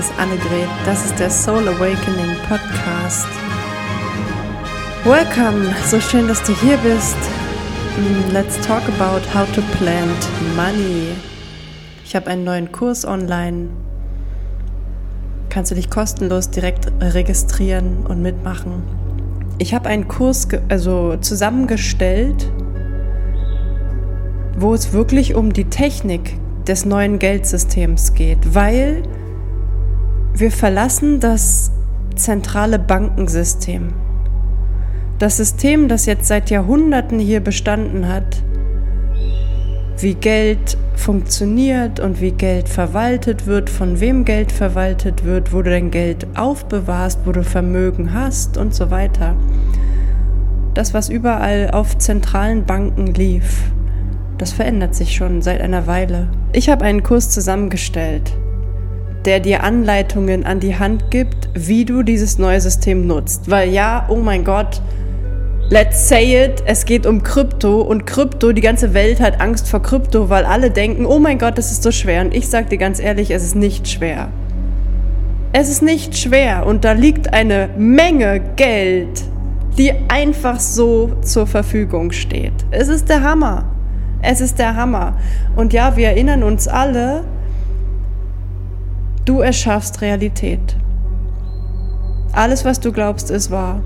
Ist Annegret. Das ist der Soul Awakening Podcast. Welcome, so schön, dass du hier bist. Mm, let's talk about how to plant money. Ich habe einen neuen Kurs online. Kannst du dich kostenlos direkt registrieren und mitmachen. Ich habe einen Kurs also zusammengestellt, wo es wirklich um die Technik des neuen Geldsystems geht, weil wir verlassen das zentrale Bankensystem. Das System, das jetzt seit Jahrhunderten hier bestanden hat, wie Geld funktioniert und wie Geld verwaltet wird, von wem Geld verwaltet wird, wo du dein Geld aufbewahrst, wo du Vermögen hast und so weiter. Das, was überall auf zentralen Banken lief, das verändert sich schon seit einer Weile. Ich habe einen Kurs zusammengestellt, der dir Anleitungen an die Hand gibt, wie du dieses neue System nutzt. Weil ja, oh mein Gott, let's say it, es geht um Krypto und Krypto, die ganze Welt hat Angst vor Krypto, weil alle denken, oh mein Gott, das ist so schwer. Und ich sage dir ganz ehrlich, es ist nicht schwer. Es ist nicht schwer und da liegt eine Menge Geld, die einfach so zur Verfügung steht. Es ist der Hammer. Es ist der Hammer. Und ja, wir erinnern uns alle, du erschaffst Realität. Alles, was du glaubst, ist wahr.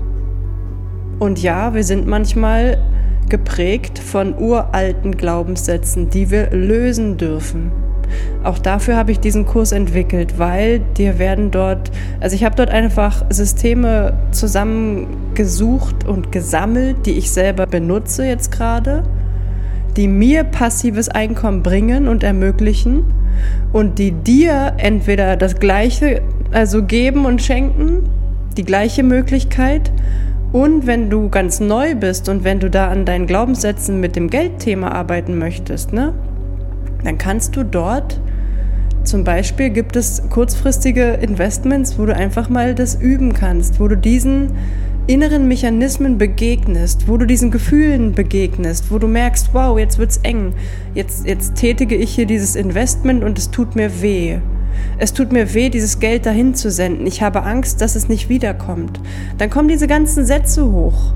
Und ja, wir sind manchmal geprägt von uralten Glaubenssätzen, die wir lösen dürfen. Auch dafür habe ich diesen Kurs entwickelt, weil dir werden dort, also ich habe dort einfach Systeme zusammengesucht und gesammelt, die ich selber benutze jetzt gerade die mir passives Einkommen bringen und ermöglichen und die dir entweder das gleiche, also geben und schenken, die gleiche Möglichkeit. Und wenn du ganz neu bist und wenn du da an deinen Glaubenssätzen mit dem Geldthema arbeiten möchtest, ne, dann kannst du dort zum Beispiel gibt es kurzfristige Investments, wo du einfach mal das üben kannst, wo du diesen inneren Mechanismen begegnest, wo du diesen Gefühlen begegnest, wo du merkst, wow, jetzt wird's eng, jetzt, jetzt tätige ich hier dieses Investment und es tut mir weh. Es tut mir weh, dieses Geld dahin zu senden. Ich habe Angst, dass es nicht wiederkommt. Dann kommen diese ganzen Sätze hoch.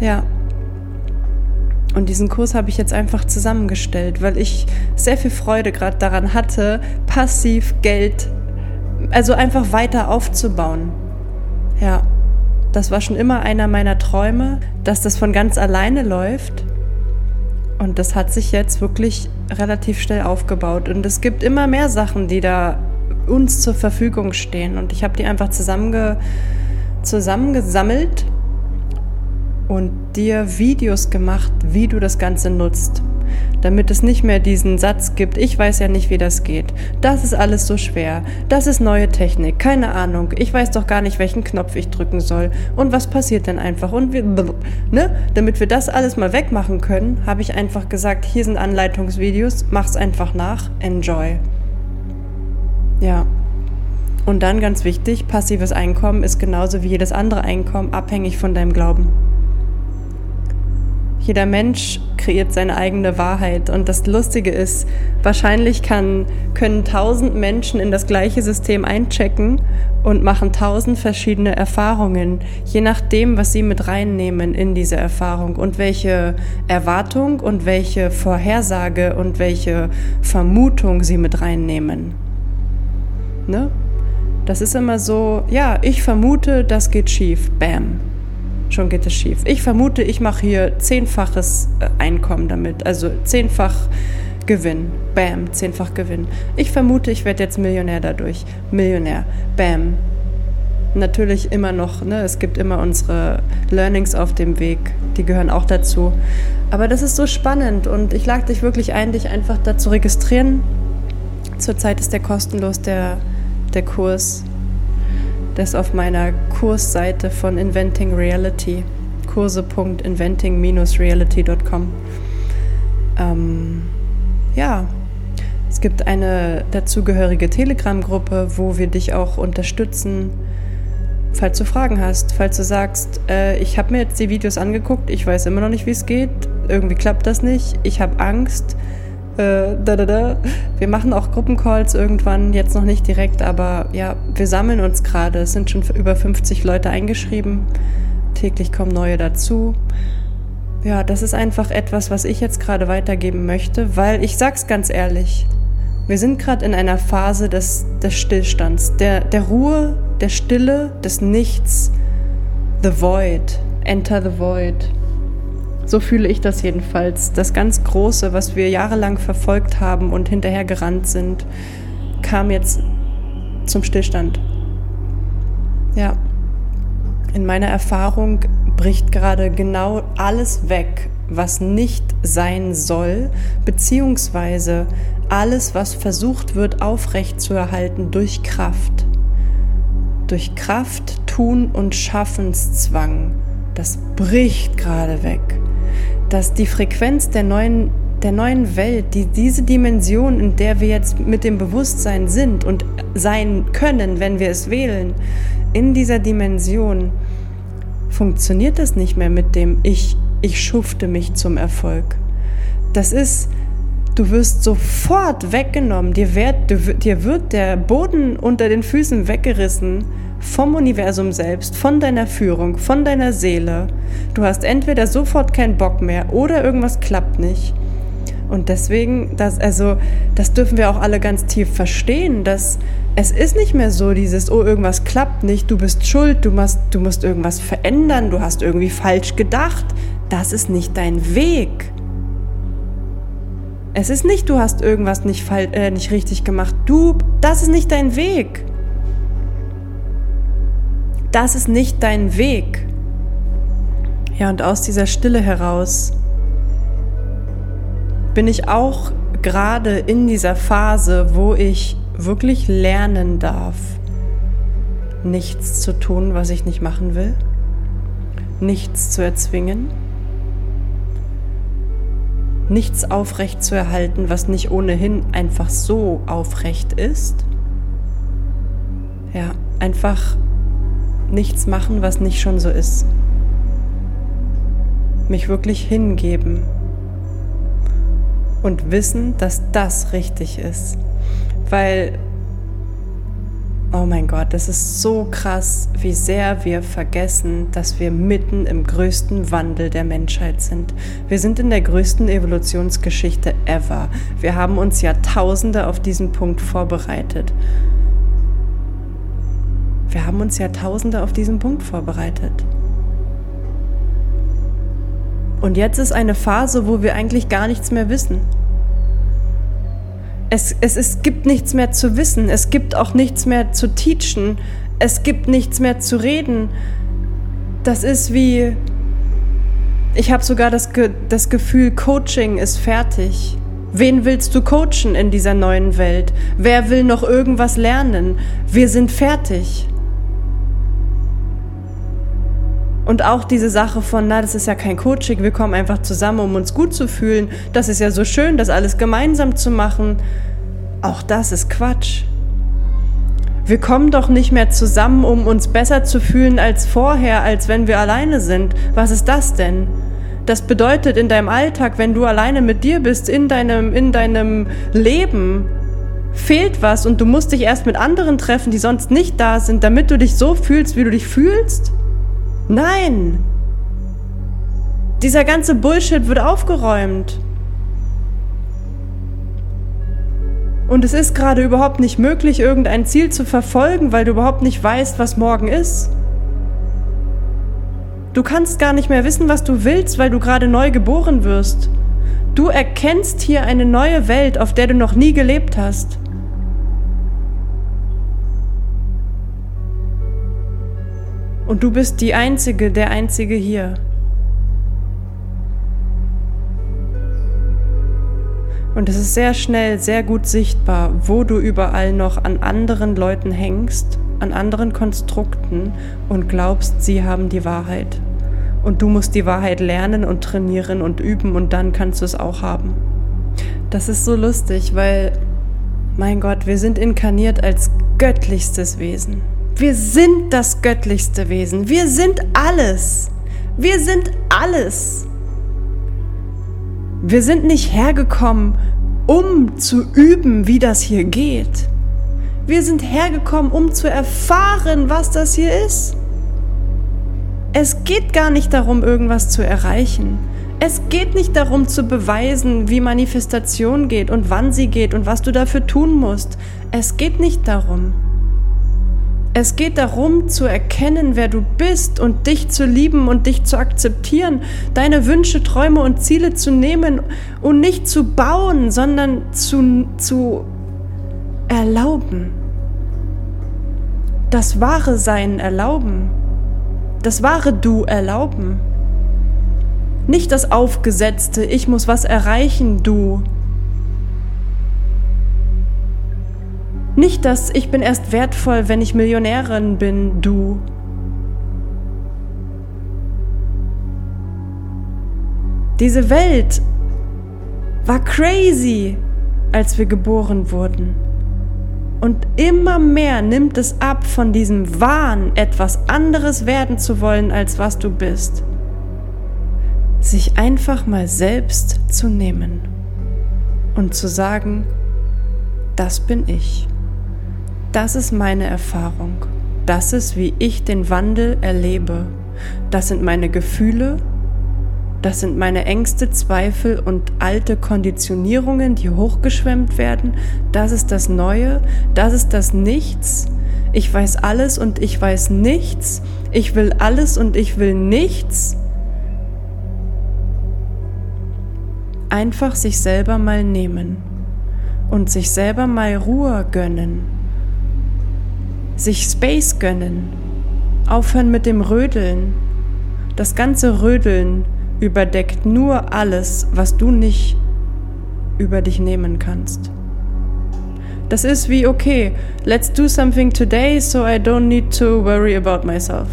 Ja. Und diesen Kurs habe ich jetzt einfach zusammengestellt, weil ich sehr viel Freude gerade daran hatte, passiv Geld, also einfach weiter aufzubauen. Ja. Das war schon immer einer meiner Träume, dass das von ganz alleine läuft. Und das hat sich jetzt wirklich relativ schnell aufgebaut. Und es gibt immer mehr Sachen, die da uns zur Verfügung stehen. Und ich habe die einfach zusammenge zusammengesammelt und dir Videos gemacht, wie du das Ganze nutzt damit es nicht mehr diesen Satz gibt, ich weiß ja nicht, wie das geht. Das ist alles so schwer. Das ist neue Technik. Keine Ahnung. Ich weiß doch gar nicht, welchen Knopf ich drücken soll. Und was passiert denn einfach? Und wir, ne? Damit wir das alles mal wegmachen können, habe ich einfach gesagt, hier sind Anleitungsvideos, mach's einfach nach, enjoy. Ja. Und dann ganz wichtig, passives Einkommen ist genauso wie jedes andere Einkommen abhängig von deinem Glauben. Jeder Mensch kreiert seine eigene Wahrheit. Und das Lustige ist, wahrscheinlich kann, können tausend Menschen in das gleiche System einchecken und machen tausend verschiedene Erfahrungen, je nachdem, was sie mit reinnehmen in diese Erfahrung und welche Erwartung und welche Vorhersage und welche Vermutung sie mit reinnehmen. Ne? Das ist immer so, ja, ich vermute, das geht schief. Bam schon geht es schief. Ich vermute, ich mache hier zehnfaches äh, Einkommen damit, also zehnfach Gewinn. Bam, zehnfach Gewinn. Ich vermute, ich werde jetzt Millionär dadurch. Millionär. Bam. Natürlich immer noch, ne, es gibt immer unsere Learnings auf dem Weg, die gehören auch dazu. Aber das ist so spannend und ich lade dich wirklich ein, dich einfach da zu registrieren. Zurzeit ist der kostenlos, der, der Kurs das auf meiner Kursseite von Inventing Reality, kurse.inventing-reality.com. Ähm, ja, es gibt eine dazugehörige Telegram-Gruppe, wo wir dich auch unterstützen, falls du Fragen hast, falls du sagst, äh, ich habe mir jetzt die Videos angeguckt, ich weiß immer noch nicht, wie es geht, irgendwie klappt das nicht, ich habe Angst, Äh, da, da, da. Wir machen auch Gruppencalls irgendwann, jetzt noch nicht direkt, aber ja, wir sammeln uns gerade. Es sind schon über 50 Leute eingeschrieben. Täglich kommen neue dazu. Ja, das ist einfach etwas, was ich jetzt gerade weitergeben möchte, weil ich sag's ganz ehrlich, wir sind gerade in einer Phase des, des Stillstands, der, der Ruhe, der Stille, des Nichts, the void, enter the void. So fühle ich das jedenfalls. Das ganz Große, was wir jahrelang verfolgt haben und hinterhergerannt sind, kam jetzt zum Stillstand. Ja, in meiner Erfahrung bricht gerade genau alles weg, was nicht sein soll, beziehungsweise alles, was versucht wird aufrechtzuerhalten durch Kraft. Durch Kraft, Tun und Schaffenszwang. Das bricht gerade weg. Dass die Frequenz der neuen, der neuen Welt, die, diese Dimension, in der wir jetzt mit dem Bewusstsein sind und sein können, wenn wir es wählen, in dieser Dimension funktioniert das nicht mehr mit dem Ich, ich schufte mich zum Erfolg. Das ist, du wirst sofort weggenommen, dir wird, dir wird der Boden unter den Füßen weggerissen vom Universum selbst, von deiner Führung, von deiner Seele. Du hast entweder sofort keinen Bock mehr oder irgendwas klappt nicht. Und deswegen, das, also, das dürfen wir auch alle ganz tief verstehen, dass es ist nicht mehr so dieses, oh, irgendwas klappt nicht, du bist schuld, du musst, du musst irgendwas verändern, du hast irgendwie falsch gedacht. Das ist nicht dein Weg. Es ist nicht, du hast irgendwas nicht, äh, nicht richtig gemacht. Du, das ist nicht dein Weg. Das ist nicht dein Weg. Ja, und aus dieser Stille heraus bin ich auch gerade in dieser Phase, wo ich wirklich lernen darf, nichts zu tun, was ich nicht machen will, nichts zu erzwingen, nichts aufrecht zu erhalten, was nicht ohnehin einfach so aufrecht ist. Ja, einfach nichts machen, was nicht schon so ist. Mich wirklich hingeben und wissen, dass das richtig ist weil, oh mein Gott, das ist so krass, wie sehr wir vergessen, dass wir mitten im größten Wandel der Menschheit sind. Wir sind in der größten Evolutionsgeschichte ever. Wir haben uns Jahrtausende auf diesen Punkt vorbereitet. Wir haben uns Jahrtausende auf diesen Punkt vorbereitet. Und jetzt ist eine Phase, wo wir eigentlich gar nichts mehr wissen. Es, es, es gibt nichts mehr zu wissen, es gibt auch nichts mehr zu teachen, es gibt nichts mehr zu reden. Das ist wie, ich habe sogar das, Ge das Gefühl, Coaching ist fertig. Wen willst du coachen in dieser neuen Welt? Wer will noch irgendwas lernen? Wir sind fertig. Und auch diese Sache von, na, das ist ja kein Coaching, wir kommen einfach zusammen, um uns gut zu fühlen. Das ist ja so schön, das alles gemeinsam zu machen. Auch das ist Quatsch. Wir kommen doch nicht mehr zusammen, um uns besser zu fühlen als vorher, als wenn wir alleine sind. Was ist das denn? Das bedeutet in deinem Alltag, wenn du alleine mit dir bist, in deinem, in deinem Leben, fehlt was und du musst dich erst mit anderen treffen, die sonst nicht da sind, damit du dich so fühlst, wie du dich fühlst? Nein! Dieser ganze Bullshit wird aufgeräumt. Und es ist gerade überhaupt nicht möglich, irgendein Ziel zu verfolgen, weil du überhaupt nicht weißt, was morgen ist. Du kannst gar nicht mehr wissen, was du willst, weil du gerade neu geboren wirst. Du erkennst hier eine neue Welt, auf der du noch nie gelebt hast. Und du bist die Einzige, der Einzige hier. Und es ist sehr schnell, sehr gut sichtbar, wo du überall noch an anderen Leuten hängst, an anderen Konstrukten und glaubst, sie haben die Wahrheit. Und du musst die Wahrheit lernen und trainieren und üben und dann kannst du es auch haben. Das ist so lustig, weil, mein Gott, wir sind inkarniert als göttlichstes Wesen. Wir sind das göttlichste Wesen. Wir sind alles. Wir sind alles. Wir sind nicht hergekommen, um zu üben, wie das hier geht. Wir sind hergekommen, um zu erfahren, was das hier ist. Es geht gar nicht darum, irgendwas zu erreichen. Es geht nicht darum zu beweisen, wie Manifestation geht und wann sie geht und was du dafür tun musst. Es geht nicht darum. Es geht darum zu erkennen, wer du bist und dich zu lieben und dich zu akzeptieren, deine Wünsche, Träume und Ziele zu nehmen und nicht zu bauen, sondern zu, zu erlauben. Das wahre Sein erlauben. Das wahre Du erlauben. Nicht das aufgesetzte, ich muss was erreichen, Du. Nicht das, ich bin erst wertvoll, wenn ich Millionärin bin, du. Diese Welt war crazy, als wir geboren wurden. Und immer mehr nimmt es ab von diesem Wahn, etwas anderes werden zu wollen, als was du bist. Sich einfach mal selbst zu nehmen und zu sagen, das bin ich. Das ist meine Erfahrung. Das ist, wie ich den Wandel erlebe. Das sind meine Gefühle, das sind meine Ängste, Zweifel und alte Konditionierungen, die hochgeschwemmt werden. Das ist das Neue, das ist das Nichts. Ich weiß alles und ich weiß nichts. Ich will alles und ich will nichts. Einfach sich selber mal nehmen und sich selber mal Ruhe gönnen sich Space gönnen, aufhören mit dem Rödeln. Das ganze Rödeln überdeckt nur alles, was du nicht über dich nehmen kannst. Das ist wie, okay, let's do something today so I don't need to worry about myself.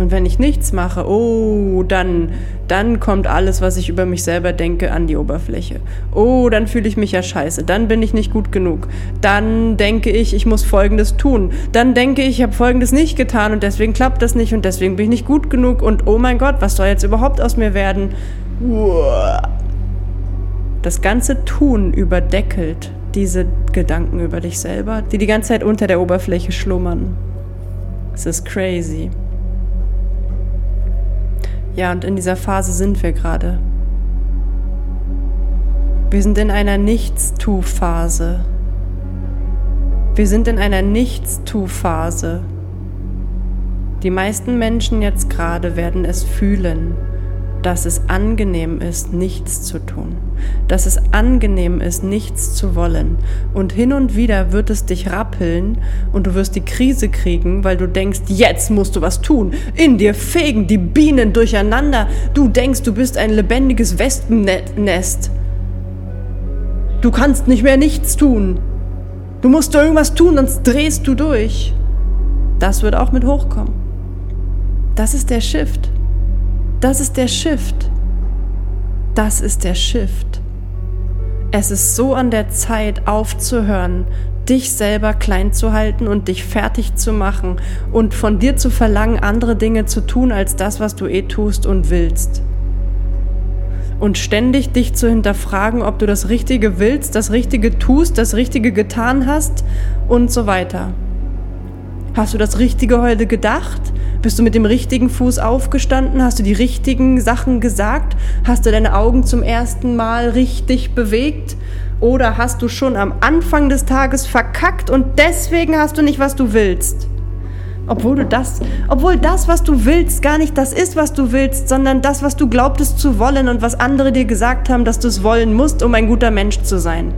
Und wenn ich nichts mache, oh, dann, dann kommt alles, was ich über mich selber denke, an die Oberfläche. Oh, dann fühle ich mich ja scheiße. Dann bin ich nicht gut genug. Dann denke ich, ich muss Folgendes tun. Dann denke ich, ich habe Folgendes nicht getan und deswegen klappt das nicht und deswegen bin ich nicht gut genug und oh mein Gott, was soll jetzt überhaupt aus mir werden? Das ganze Tun überdeckelt diese Gedanken über dich selber, die die ganze Zeit unter der Oberfläche schlummern. Es ist crazy. Ja, und in dieser Phase sind wir gerade. Wir sind in einer Nichts-Tu-Phase. Wir sind in einer Nichts-Tu-Phase. Die meisten Menschen jetzt gerade werden es fühlen dass es angenehm ist, nichts zu tun, dass es angenehm ist, nichts zu wollen. Und hin und wieder wird es dich rappeln und du wirst die Krise kriegen, weil du denkst, jetzt musst du was tun. In dir fegen die Bienen durcheinander. Du denkst, du bist ein lebendiges Wespennest. Du kannst nicht mehr nichts tun. Du musst irgendwas tun, sonst drehst du durch. Das wird auch mit hochkommen. Das ist der Shift. Das ist der Shift. Das ist der Shift. Es ist so an der Zeit aufzuhören, dich selber klein zu halten und dich fertig zu machen und von dir zu verlangen, andere Dinge zu tun als das, was du eh tust und willst. Und ständig dich zu hinterfragen, ob du das Richtige willst, das Richtige tust, das Richtige getan hast und so weiter. Hast du das Richtige heute gedacht? Bist du mit dem richtigen Fuß aufgestanden? Hast du die richtigen Sachen gesagt? Hast du deine Augen zum ersten Mal richtig bewegt? Oder hast du schon am Anfang des Tages verkackt und deswegen hast du nicht, was du willst? Obwohl du das, obwohl das, was du willst, gar nicht das ist, was du willst, sondern das, was du glaubtest zu wollen und was andere dir gesagt haben, dass du es wollen musst, um ein guter Mensch zu sein.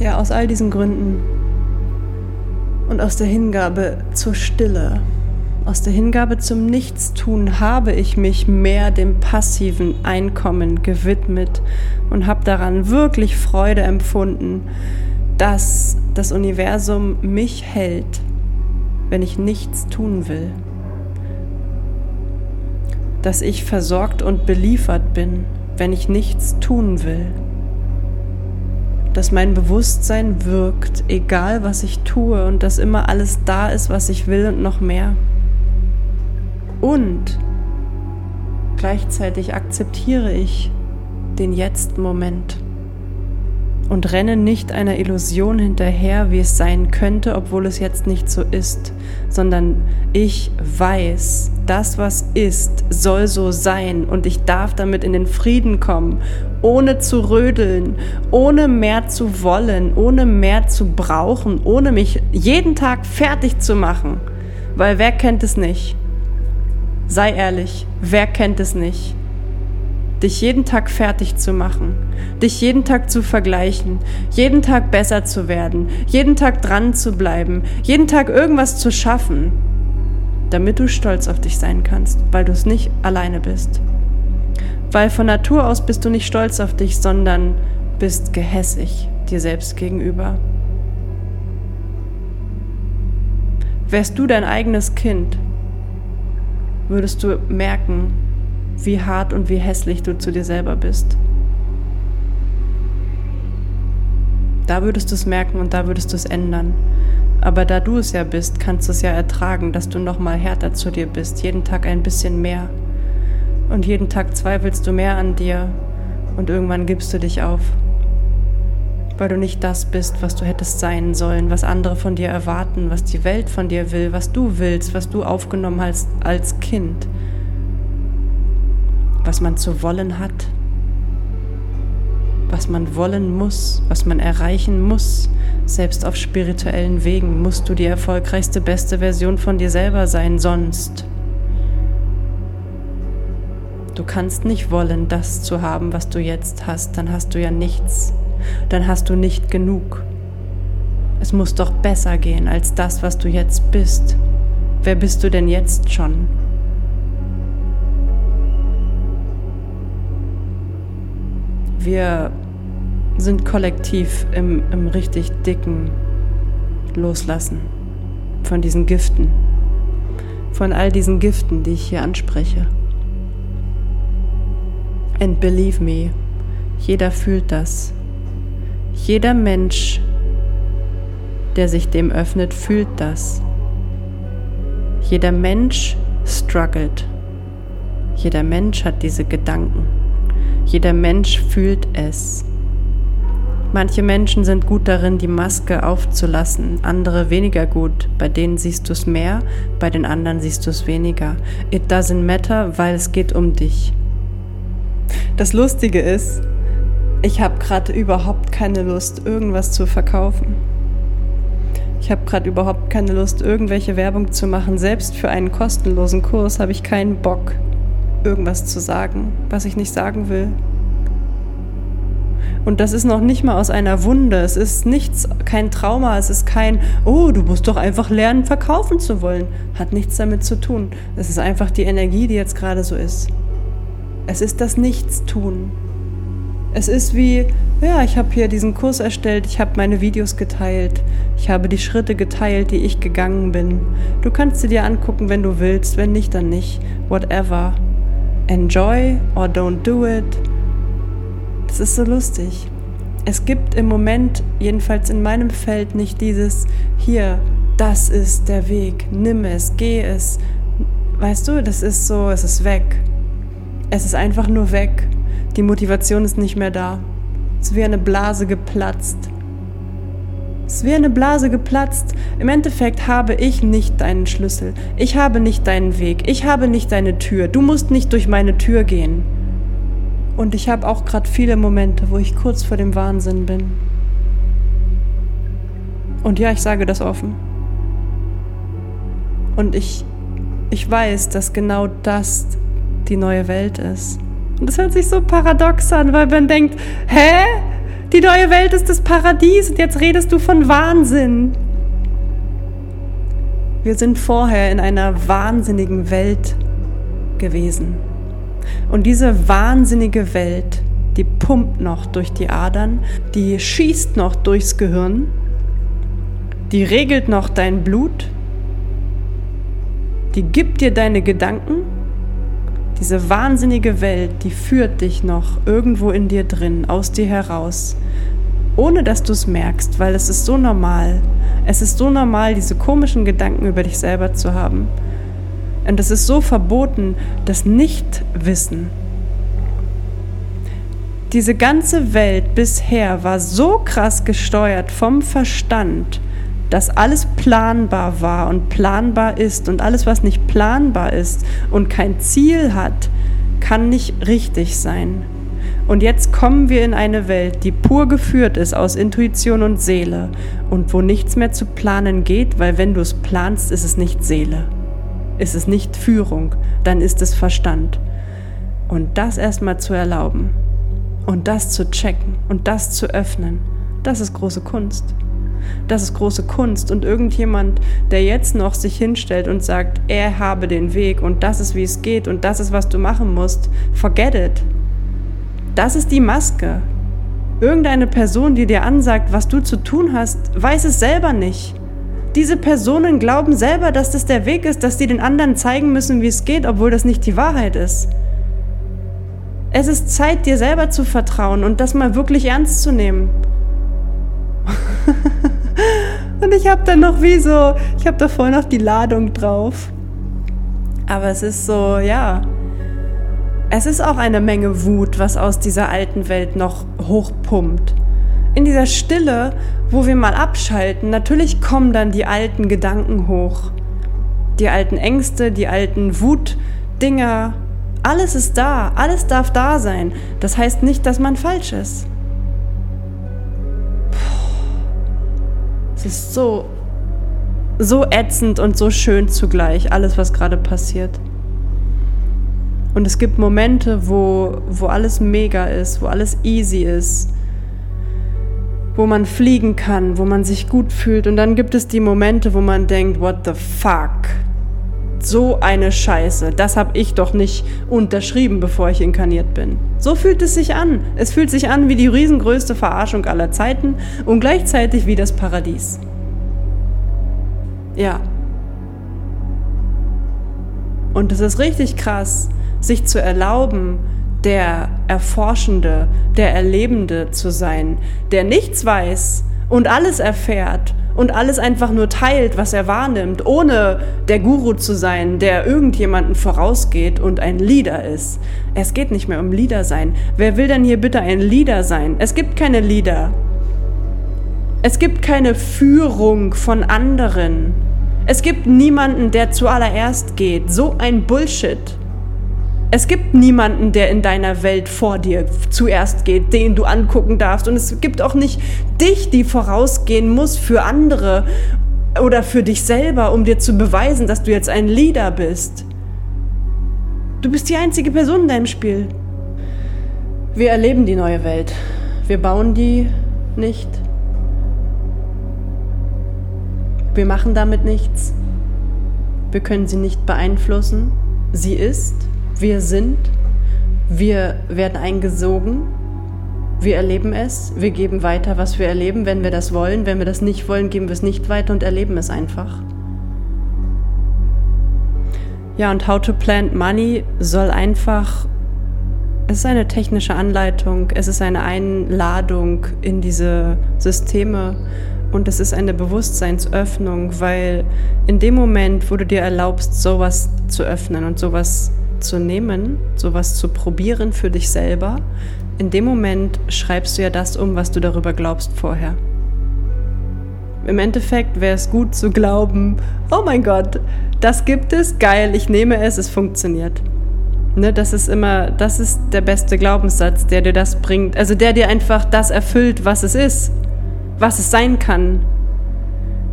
Ja, aus all diesen Gründen und aus der Hingabe zur Stille, aus der Hingabe zum Nichtstun habe ich mich mehr dem passiven Einkommen gewidmet und habe daran wirklich Freude empfunden, dass das Universum mich hält, wenn ich nichts tun will. Dass ich versorgt und beliefert bin, wenn ich nichts tun will dass mein Bewusstsein wirkt, egal was ich tue und dass immer alles da ist, was ich will und noch mehr. Und gleichzeitig akzeptiere ich den Jetzt-Moment und renne nicht einer Illusion hinterher, wie es sein könnte, obwohl es jetzt nicht so ist, sondern ich weiß, das, was ist, soll so sein und ich darf damit in den Frieden kommen, ohne zu rödeln, ohne mehr zu wollen, ohne mehr zu brauchen, ohne mich jeden Tag fertig zu machen, weil wer kennt es nicht? Sei ehrlich, wer kennt es nicht? Dich jeden Tag fertig zu machen, dich jeden Tag zu vergleichen, jeden Tag besser zu werden, jeden Tag dran zu bleiben, jeden Tag irgendwas zu schaffen, damit du stolz auf dich sein kannst, weil du es nicht alleine bist. Weil von Natur aus bist du nicht stolz auf dich, sondern bist gehässig dir selbst gegenüber. Wärst du dein eigenes Kind, würdest du merken, wie hart und wie hässlich du zu dir selber bist. Da würdest du es merken und da würdest du es ändern. Aber da du es ja bist, kannst du es ja ertragen, dass du noch mal härter zu dir bist, jeden Tag ein bisschen mehr. Und jeden Tag zweifelst du mehr an dir und irgendwann gibst du dich auf. Weil du nicht das bist, was du hättest sein sollen, was andere von dir erwarten, was die Welt von dir will, was du willst, was du aufgenommen hast als Kind was man zu wollen hat, was man wollen muss, was man erreichen muss. Selbst auf spirituellen Wegen musst du die erfolgreichste, beste Version von dir selber sein, sonst. Du kannst nicht wollen, das zu haben, was du jetzt hast, dann hast du ja nichts, dann hast du nicht genug. Es muss doch besser gehen als das, was du jetzt bist. Wer bist du denn jetzt schon? Wir sind kollektiv im, im richtig dicken Loslassen von diesen Giften, von all diesen Giften, die ich hier anspreche. And believe me, jeder fühlt das. Jeder Mensch, der sich dem öffnet, fühlt das. Jeder Mensch struggelt. Jeder Mensch hat diese Gedanken. Jeder Mensch fühlt es. Manche Menschen sind gut darin, die Maske aufzulassen, andere weniger gut. Bei denen siehst du es mehr, bei den anderen siehst du es weniger. It doesn't matter, weil es geht um dich. Das Lustige ist, ich habe gerade überhaupt keine Lust, irgendwas zu verkaufen. Ich habe gerade überhaupt keine Lust, irgendwelche Werbung zu machen. Selbst für einen kostenlosen Kurs habe ich keinen Bock irgendwas zu sagen, was ich nicht sagen will. Und das ist noch nicht mal aus einer Wunde. Es ist nichts, kein Trauma. Es ist kein, oh, du musst doch einfach lernen, verkaufen zu wollen. Hat nichts damit zu tun. Es ist einfach die Energie, die jetzt gerade so ist. Es ist das Nichtstun. Es ist wie, ja, ich habe hier diesen Kurs erstellt, ich habe meine Videos geteilt, ich habe die Schritte geteilt, die ich gegangen bin. Du kannst sie dir angucken, wenn du willst, wenn nicht, dann nicht. Whatever enjoy or don't do it. Das ist so lustig. Es gibt im Moment, jedenfalls in meinem Feld, nicht dieses hier, das ist der Weg, nimm es, geh es. Weißt du, das ist so, es ist weg. Es ist einfach nur weg. Die Motivation ist nicht mehr da. Es ist wie eine Blase geplatzt. Es ist wie eine Blase geplatzt. Im Endeffekt habe ich nicht deinen Schlüssel. Ich habe nicht deinen Weg. Ich habe nicht deine Tür. Du musst nicht durch meine Tür gehen. Und ich habe auch gerade viele Momente, wo ich kurz vor dem Wahnsinn bin. Und ja, ich sage das offen. Und ich, ich weiß, dass genau das die neue Welt ist. Und das hört sich so paradox an, weil man denkt, hä? Die neue Welt ist das Paradies und jetzt redest du von Wahnsinn. Wir sind vorher in einer wahnsinnigen Welt gewesen. Und diese wahnsinnige Welt, die pumpt noch durch die Adern, die schießt noch durchs Gehirn, die regelt noch dein Blut, die gibt dir deine Gedanken diese wahnsinnige Welt, die führt dich noch irgendwo in dir drin, aus dir heraus, ohne dass du es merkst, weil es ist so normal. Es ist so normal, diese komischen Gedanken über dich selber zu haben. Und es ist so verboten, das Nichtwissen. Diese ganze Welt bisher war so krass gesteuert vom Verstand, dass alles planbar war und planbar ist und alles, was nicht planbar ist und kein Ziel hat, kann nicht richtig sein. Und jetzt kommen wir in eine Welt, die pur geführt ist aus Intuition und Seele und wo nichts mehr zu planen geht, weil wenn du es planst, ist es nicht Seele, ist es nicht Führung, dann ist es Verstand. Und das erstmal zu erlauben und das zu checken und das zu öffnen, das ist große Kunst. Das ist große Kunst. Und irgendjemand, der jetzt noch sich hinstellt und sagt, er habe den Weg und das ist, wie es geht und das ist, was du machen musst, forget it. Das ist die Maske. Irgendeine Person, die dir ansagt, was du zu tun hast, weiß es selber nicht. Diese Personen glauben selber, dass das der Weg ist, dass sie den anderen zeigen müssen, wie es geht, obwohl das nicht die Wahrheit ist. Es ist Zeit, dir selber zu vertrauen und das mal wirklich ernst zu nehmen. Und ich habe dann noch wie so, ich habe da vorhin noch die Ladung drauf. Aber es ist so, ja. Es ist auch eine Menge Wut, was aus dieser alten Welt noch hochpumpt. In dieser Stille, wo wir mal abschalten, natürlich kommen dann die alten Gedanken hoch. Die alten Ängste, die alten Wutdinger. Alles ist da, alles darf da sein. Das heißt nicht, dass man falsch ist. Es ist so, so ätzend und so schön zugleich, alles, was gerade passiert. Und es gibt Momente, wo, wo alles mega ist, wo alles easy ist, wo man fliegen kann, wo man sich gut fühlt. Und dann gibt es die Momente, wo man denkt, what the fuck? So eine Scheiße, das habe ich doch nicht unterschrieben, bevor ich inkarniert bin. So fühlt es sich an. Es fühlt sich an wie die riesengrößte Verarschung aller Zeiten und gleichzeitig wie das Paradies. Ja. Und es ist richtig krass, sich zu erlauben, der Erforschende, der Erlebende zu sein, der nichts weiß und alles erfährt und alles einfach nur teilt, was er wahrnimmt, ohne der Guru zu sein, der irgendjemanden vorausgeht und ein Leader ist. Es geht nicht mehr um Leader sein. Wer will denn hier bitte ein Leader sein? Es gibt keine Leader. Es gibt keine Führung von anderen. Es gibt niemanden, der zuallererst geht. So ein Bullshit. Es gibt niemanden, der in deiner Welt vor dir zuerst geht, den du angucken darfst. Und es gibt auch nicht dich, die vorausgehen muss für andere oder für dich selber, um dir zu beweisen, dass du jetzt ein Leader bist. Du bist die einzige Person in deinem Spiel. Wir erleben die neue Welt. Wir bauen die nicht. Wir machen damit nichts. Wir können sie nicht beeinflussen. Sie ist wir sind, wir werden eingesogen, wir erleben es, wir geben weiter, was wir erleben, wenn wir das wollen. Wenn wir das nicht wollen, geben wir es nicht weiter und erleben es einfach. Ja, und How to Plant Money soll einfach, es ist eine technische Anleitung, es ist eine Einladung in diese Systeme und es ist eine Bewusstseinsöffnung, weil in dem Moment, wo du dir erlaubst, sowas zu öffnen und sowas zu nehmen, sowas zu probieren für dich selber, in dem Moment schreibst du ja das um, was du darüber glaubst vorher. Im Endeffekt wäre es gut zu glauben, oh mein Gott, das gibt es, geil, ich nehme es, es funktioniert. Ne, das ist immer, das ist der beste Glaubenssatz, der dir das bringt, also der dir einfach das erfüllt, was es ist, was es sein kann,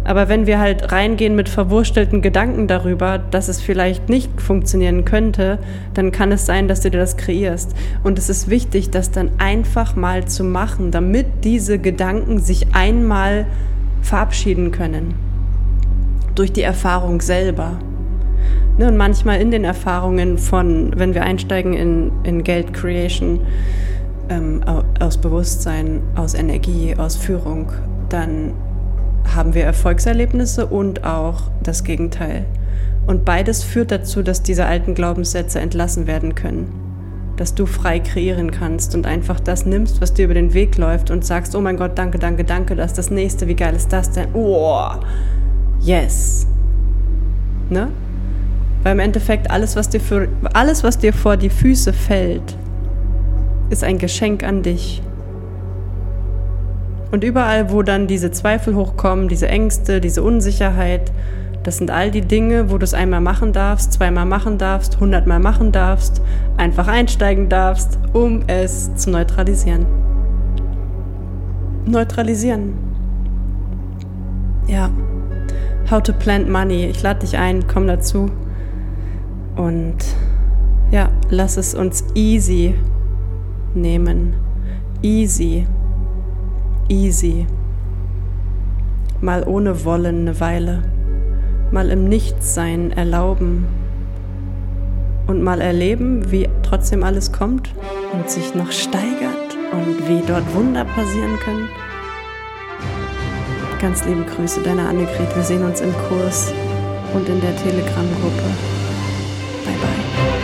aber wenn wir halt reingehen mit verwurstelten Gedanken darüber, dass es vielleicht nicht funktionieren könnte, dann kann es sein, dass du dir das kreierst. Und es ist wichtig, das dann einfach mal zu machen, damit diese Gedanken sich einmal verabschieden können. Durch die Erfahrung selber. Ne, und manchmal in den Erfahrungen von, wenn wir einsteigen in, in Geld Creation, ähm, aus Bewusstsein, aus Energie, aus Führung, dann haben wir Erfolgserlebnisse und auch das Gegenteil. Und beides führt dazu, dass diese alten Glaubenssätze entlassen werden können. Dass du frei kreieren kannst und einfach das nimmst, was dir über den Weg läuft und sagst, oh mein Gott, danke, danke, danke, das ist das nächste, wie geil ist das denn? Oh, yes. Ne? Weil im Endeffekt alles, was dir, für, alles, was dir vor die Füße fällt, ist ein Geschenk an dich. Und überall, wo dann diese Zweifel hochkommen, diese Ängste, diese Unsicherheit, das sind all die Dinge, wo du es einmal machen darfst, zweimal machen darfst, hundertmal machen darfst, einfach einsteigen darfst, um es zu neutralisieren. Neutralisieren. Ja. How to plant money. Ich lade dich ein, komm dazu. Und ja, lass es uns easy nehmen. Easy. Easy. Mal ohne Wollen eine Weile. Mal im Nichtsein erlauben. Und mal erleben, wie trotzdem alles kommt und sich noch steigert und wie dort Wunder passieren können. Ganz liebe Grüße, deine Annegret. Wir sehen uns im Kurs und in der Telegram-Gruppe. Bye bye.